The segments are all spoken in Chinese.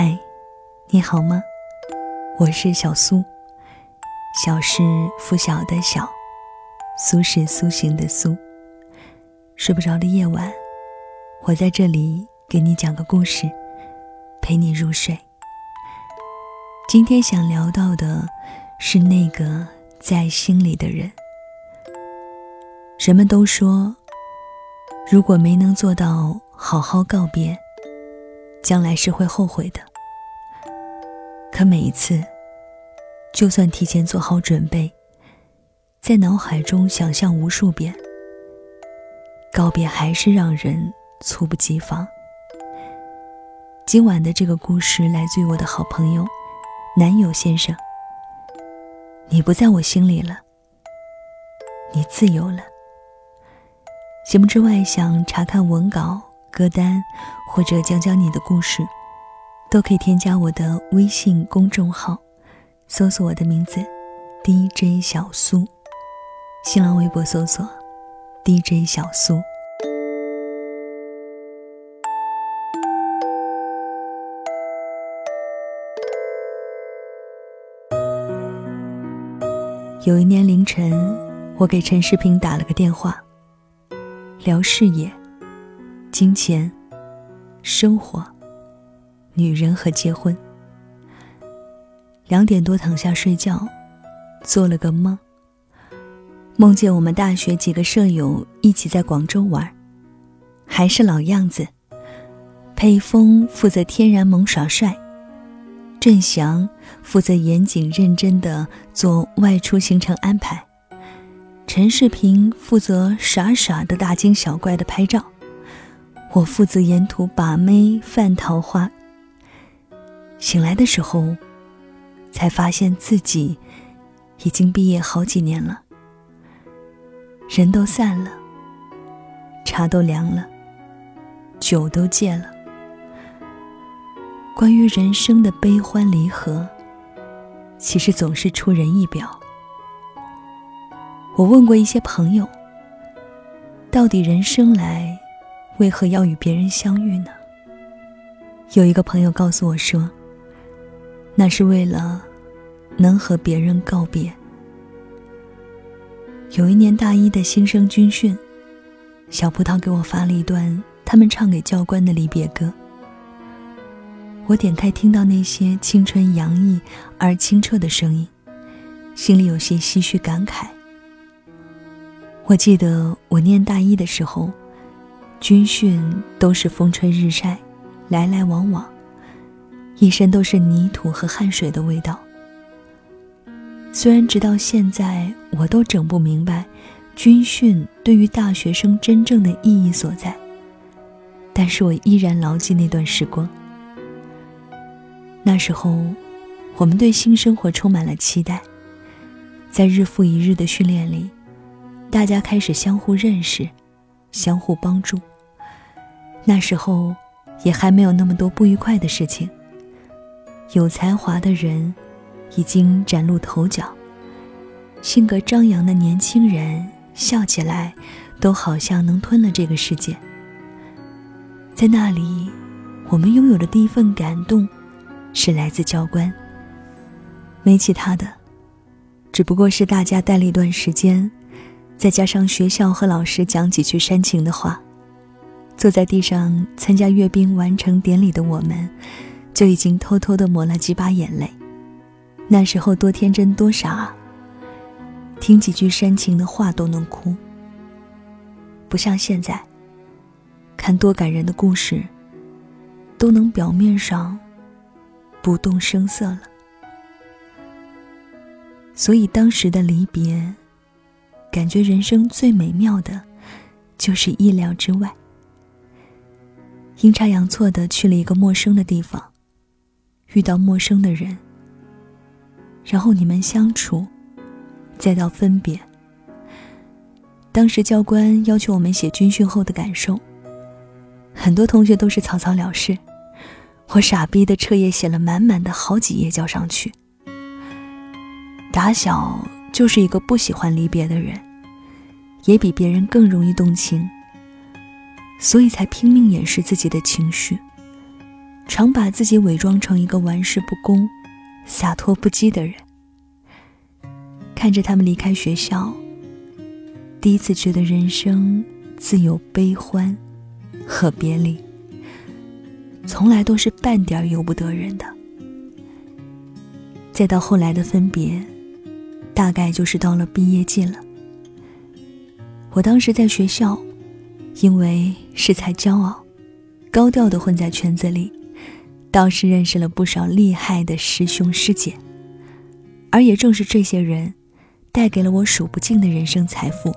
嗨，你好吗？我是小苏，小是拂晓的小，苏是苏醒的苏。睡不着的夜晚，我在这里给你讲个故事，陪你入睡。今天想聊到的是那个在心里的人。人们都说，如果没能做到好好告别，将来是会后悔的。可每一次，就算提前做好准备，在脑海中想象无数遍，告别还是让人猝不及防。今晚的这个故事来自于我的好朋友男友先生。你不在我心里了，你自由了。节目之外，想查看文稿、歌单或者讲讲你的故事。都可以添加我的微信公众号，搜索我的名字 DJ 小苏。新浪微博搜索 DJ 小苏。有一年凌晨，我给陈世平打了个电话，聊事业、金钱、生活。女人和结婚。两点多躺下睡觉，做了个梦。梦见我们大学几个舍友一起在广州玩，还是老样子。沛峰负责天然萌耍帅，郑翔负责严谨认真的做外出行程安排，陈世平负责傻傻的大惊小怪的拍照，我负责沿途把妹犯桃花。醒来的时候，才发现自己已经毕业好几年了。人都散了，茶都凉了，酒都戒了。关于人生的悲欢离合，其实总是出人意表。我问过一些朋友，到底人生来为何要与别人相遇呢？有一个朋友告诉我说。那是为了能和别人告别。有一年大一的新生军训，小葡萄给我发了一段他们唱给教官的离别歌。我点开听到那些青春洋溢而清澈的声音，心里有些唏嘘感慨。我记得我念大一的时候，军训都是风吹日晒，来来往往。一身都是泥土和汗水的味道。虽然直到现在我都整不明白，军训对于大学生真正的意义所在，但是我依然牢记那段时光。那时候，我们对新生活充满了期待，在日复一日的训练里，大家开始相互认识，相互帮助。那时候，也还没有那么多不愉快的事情。有才华的人已经崭露头角，性格张扬的年轻人笑起来都好像能吞了这个世界。在那里，我们拥有的第一份感动是来自教官，没其他的，只不过是大家待了一段时间，再加上学校和老师讲几句煽情的话，坐在地上参加阅兵完成典礼的我们。就已经偷偷的抹了几把眼泪，那时候多天真多傻啊！听几句煽情的话都能哭，不像现在，看多感人的故事，都能表面上不动声色了。所以当时的离别，感觉人生最美妙的，就是意料之外，阴差阳错的去了一个陌生的地方。遇到陌生的人，然后你们相处，再到分别。当时教官要求我们写军训后的感受，很多同学都是草草了事，我傻逼的彻夜写了满满的好几页交上去。打小就是一个不喜欢离别的人，也比别人更容易动情，所以才拼命掩饰自己的情绪。常把自己伪装成一个玩世不恭、洒脱不羁的人。看着他们离开学校，第一次觉得人生自有悲欢和别离，从来都是半点由不得人的。再到后来的分别，大概就是到了毕业季了。我当时在学校，因为恃才骄傲，高调的混在圈子里。倒是认识了不少厉害的师兄师姐，而也正是这些人，带给了我数不尽的人生财富。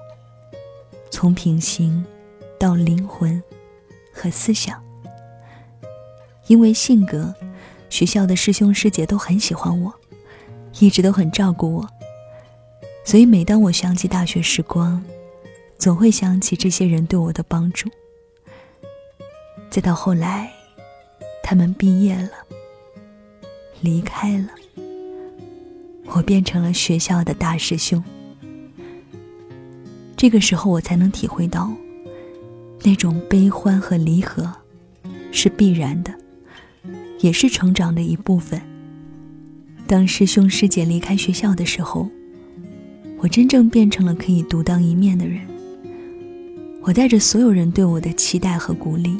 从品行，到灵魂，和思想。因为性格，学校的师兄师姐都很喜欢我，一直都很照顾我。所以每当我想起大学时光，总会想起这些人对我的帮助。再到后来。他们毕业了，离开了，我变成了学校的大师兄。这个时候，我才能体会到，那种悲欢和离合是必然的，也是成长的一部分。当师兄师姐离开学校的时候，我真正变成了可以独当一面的人。我带着所有人对我的期待和鼓励。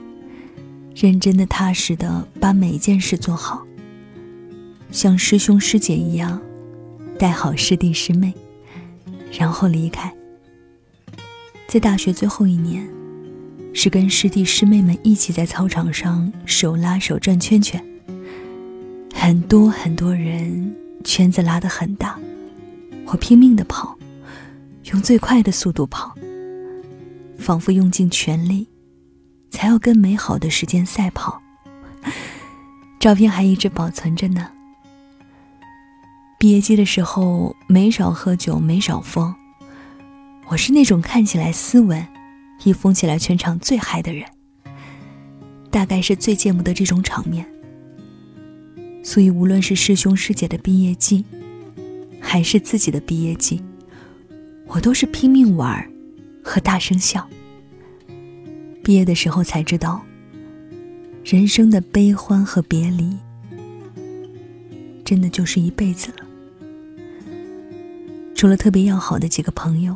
认真的、踏实的把每件事做好，像师兄师姐一样带好师弟师妹，然后离开。在大学最后一年，是跟师弟师妹们一起在操场上手拉手转圈圈。很多很多人，圈子拉得很大，我拼命的跑，用最快的速度跑，仿佛用尽全力。才要跟美好的时间赛跑，照片还一直保存着呢。毕业季的时候，没少喝酒，没少疯。我是那种看起来斯文，一疯起来全场最嗨的人。大概是最见不得这种场面，所以无论是师兄师姐的毕业季，还是自己的毕业季，我都是拼命玩和大声笑。毕业的时候才知道，人生的悲欢和别离，真的就是一辈子了。除了特别要好的几个朋友，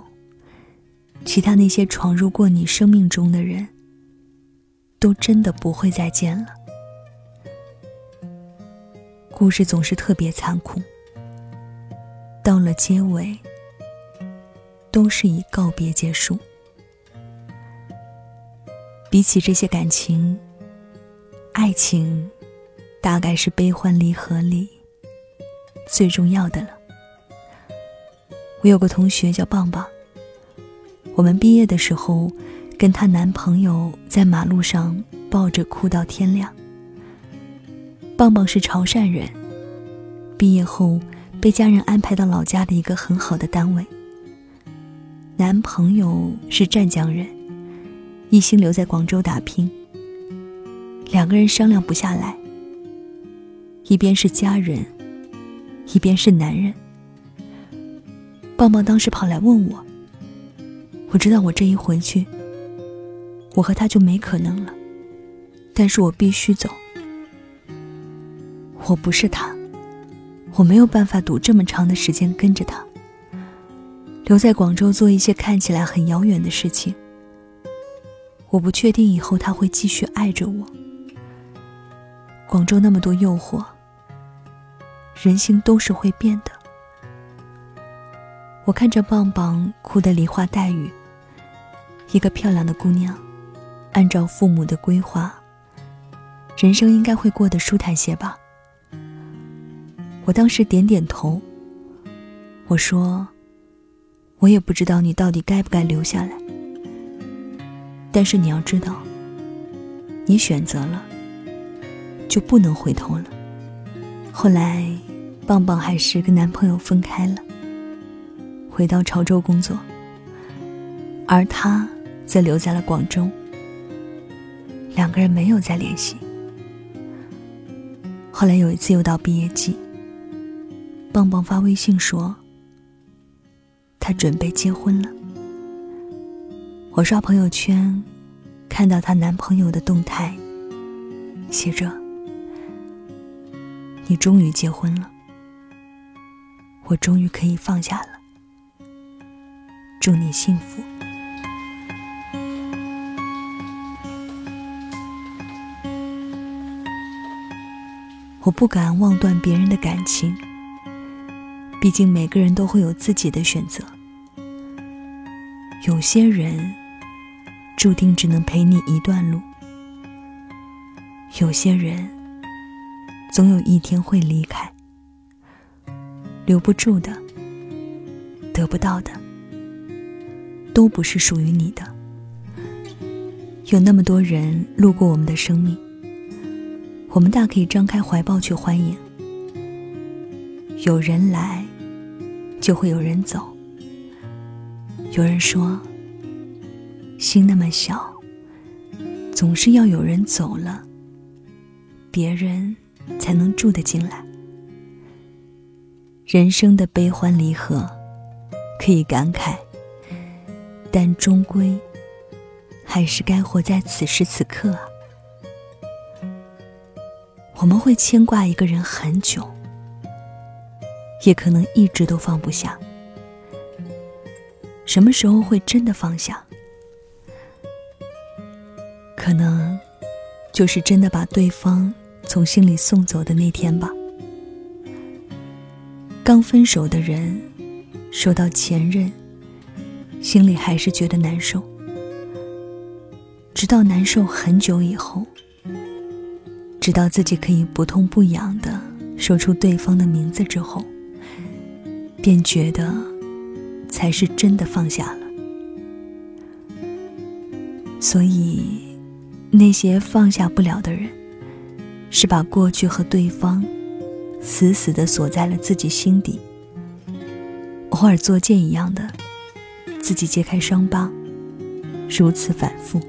其他那些闯入过你生命中的人，都真的不会再见了。故事总是特别残酷，到了结尾，都是以告别结束。比起这些感情，爱情大概是悲欢离合里最重要的了。我有个同学叫棒棒，我们毕业的时候，跟她男朋友在马路上抱着哭到天亮。棒棒是潮汕人，毕业后被家人安排到老家的一个很好的单位。男朋友是湛江人。一心留在广州打拼，两个人商量不下来。一边是家人，一边是男人。棒棒当时跑来问我，我知道我这一回去，我和他就没可能了，但是我必须走。我不是他，我没有办法赌这么长的时间跟着他，留在广州做一些看起来很遥远的事情。我不确定以后他会继续爱着我。广州那么多诱惑，人心都是会变的。我看着棒棒哭得梨花带雨。一个漂亮的姑娘，按照父母的规划，人生应该会过得舒坦些吧。我当时点点头。我说：“我也不知道你到底该不该留下来。”但是你要知道，你选择了，就不能回头了。后来，棒棒还是跟男朋友分开了，回到潮州工作，而他则留在了广州。两个人没有再联系。后来有一次又到毕业季，棒棒发微信说，他准备结婚了。我刷朋友圈，看到她男朋友的动态，写着：“你终于结婚了，我终于可以放下了。祝你幸福。我不敢妄断别人的感情，毕竟每个人都会有自己的选择。有些人注定只能陪你一段路，有些人总有一天会离开。留不住的，得不到的，都不是属于你的。有那么多人路过我们的生命。我们大可以张开怀抱去欢迎。有人来，就会有人走。有人说，心那么小，总是要有人走了，别人才能住得进来。人生的悲欢离合，可以感慨，但终归还是该活在此时此刻。我们会牵挂一个人很久，也可能一直都放不下。什么时候会真的放下？可能就是真的把对方从心里送走的那天吧。刚分手的人，说到前任，心里还是觉得难受，直到难受很久以后。直到自己可以不痛不痒的说出对方的名字之后，便觉得才是真的放下了。所以，那些放下不了的人，是把过去和对方死死的锁在了自己心底，偶尔作践一样的自己揭开伤疤，如此反复。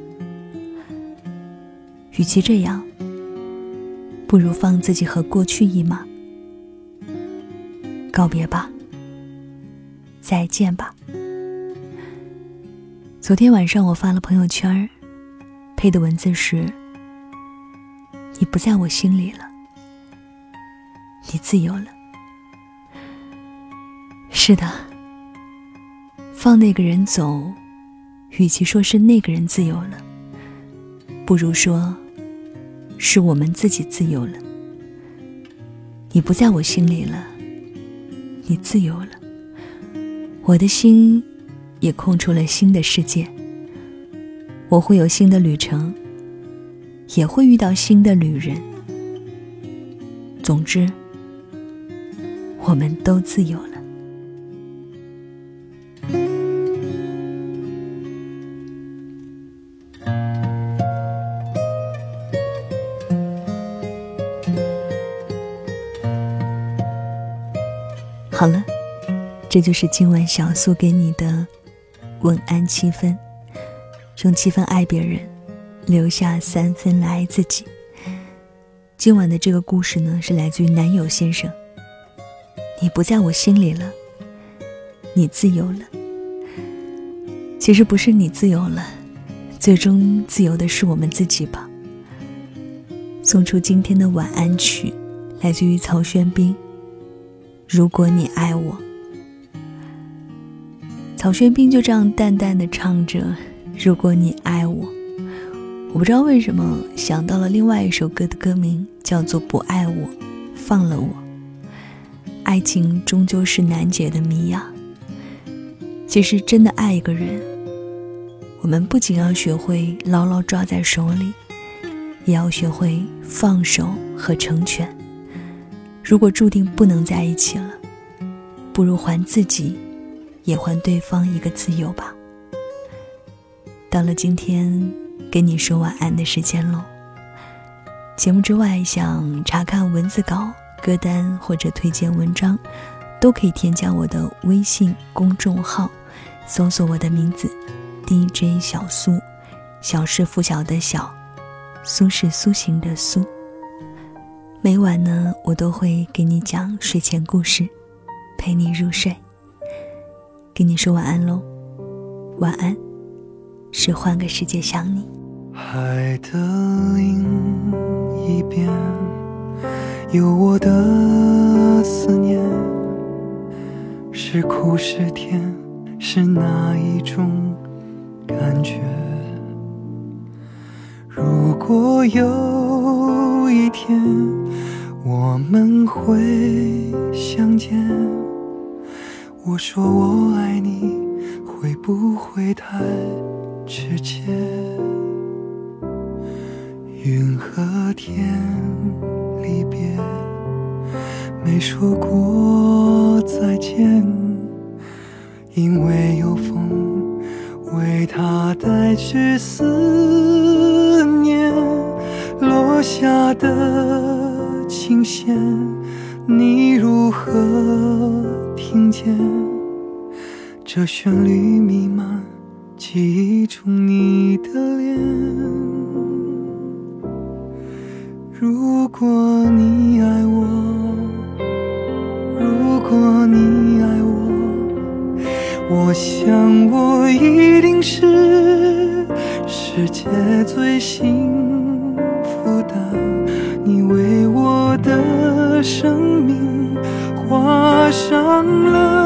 与其这样。不如放自己和过去一马，告别吧，再见吧。昨天晚上我发了朋友圈，配的文字是：“你不在我心里了，你自由了。”是的，放那个人走，与其说是那个人自由了，不如说。是我们自己自由了，你不在我心里了，你自由了，我的心也空出了新的世界。我会有新的旅程，也会遇到新的旅人。总之，我们都自由。这就是今晚小苏给你的晚安七分，用七分爱别人，留下三分来爱自己。今晚的这个故事呢，是来自于男友先生。你不在我心里了，你自由了。其实不是你自由了，最终自由的是我们自己吧。送出今天的晚安曲，来自于曹轩宾。如果你爱我，曹轩宾就这样淡淡的唱着：“如果你爱我。”我不知道为什么想到了另外一首歌的歌名，叫做《不爱我，放了我》。爱情终究是难解的谜呀。其实，真的爱一个人，我们不仅要学会牢牢抓在手里，也要学会放手和成全。如果注定不能在一起了，不如还自己，也还对方一个自由吧。到了今天给你说晚安的时间喽。节目之外，想查看文字稿、歌单或者推荐文章，都可以添加我的微信公众号，搜索我的名字 DJ 小苏，小是拂晓的小，苏是苏醒的苏。每晚呢，我都会给你讲睡前故事，陪你入睡。跟你说晚安喽，晚安，是换个世界想你。海的另一边，有我的思念，是苦是甜，是哪一种感觉？如果有一天我们会相见，我说我爱你，会不会太直接？云和天离别，没说过再见，因为有风为它带去思念，落下的琴弦，你如何听见？这旋律弥漫记忆中你的脸。如果你爱我，如果你爱我，我想我一定是世界最幸福的。的生命画上了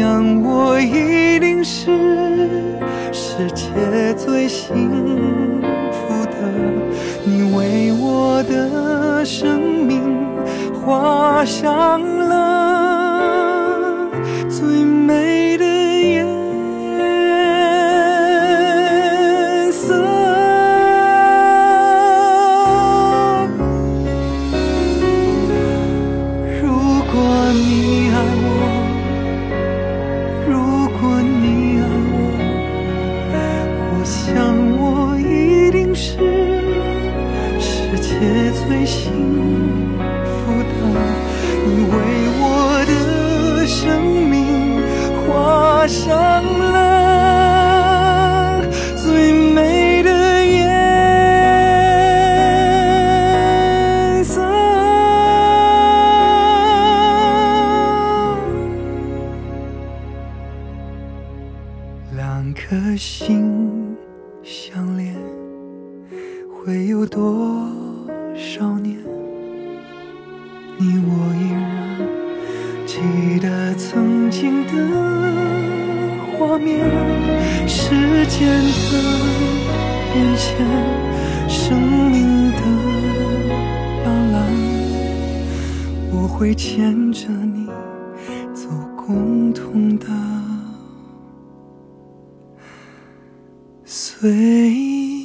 想我一定是世界最幸福的。你为我的生命画上我会牵着你走共同的岁。